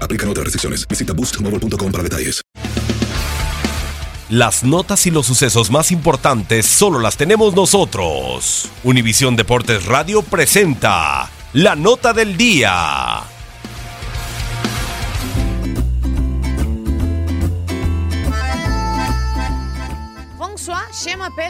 Aplican otras restricciones. Visita boostmobile.com para detalles. Las notas y los sucesos más importantes solo las tenemos nosotros. Univisión Deportes Radio presenta la nota del día.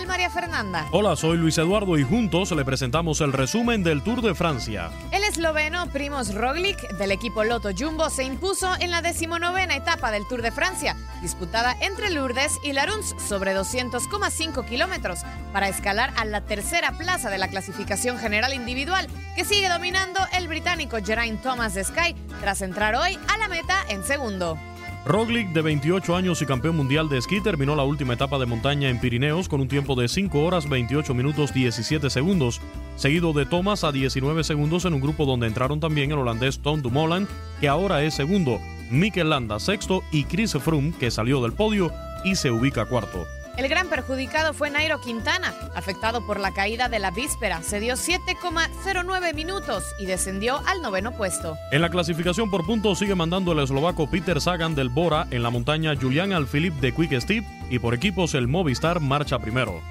María Fernanda. Hola, soy Luis Eduardo y juntos le presentamos el resumen del Tour de Francia. Esloveno Primoz Roglic del equipo Lotto Jumbo se impuso en la decimonovena etapa del Tour de Francia, disputada entre Lourdes y Laruns sobre 200,5 kilómetros, para escalar a la tercera plaza de la clasificación general individual, que sigue dominando el británico Geraint Thomas de Sky, tras entrar hoy a la meta en segundo. Roglic, de 28 años y campeón mundial de esquí, terminó la última etapa de montaña en Pirineos con un tiempo de 5 horas 28 minutos 17 segundos, seguido de Thomas a 19 segundos en un grupo donde entraron también el holandés Tom Dumoulin, que ahora es segundo, Mikel Landa sexto y Chris Froome, que salió del podio y se ubica cuarto. El gran perjudicado fue Nairo Quintana, afectado por la caída de la víspera. Se dio 7,09 minutos y descendió al noveno puesto. En la clasificación por puntos sigue mandando el eslovaco Peter Sagan del Bora en la montaña Julian Alphilippe de Quick Step y por equipos el Movistar marcha primero.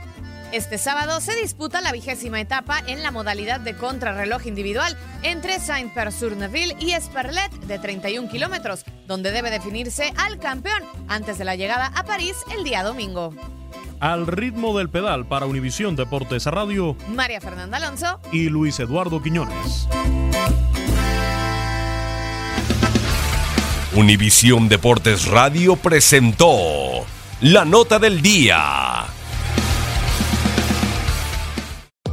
Este sábado se disputa la vigésima etapa en la modalidad de contrarreloj individual entre Saint-Père-sur-Neuville y Esperlet de 31 kilómetros, donde debe definirse al campeón antes de la llegada a París el día domingo. Al ritmo del pedal para Univisión Deportes Radio María Fernanda Alonso y Luis Eduardo Quiñones. Univisión Deportes Radio presentó la nota del día.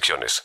restricciones.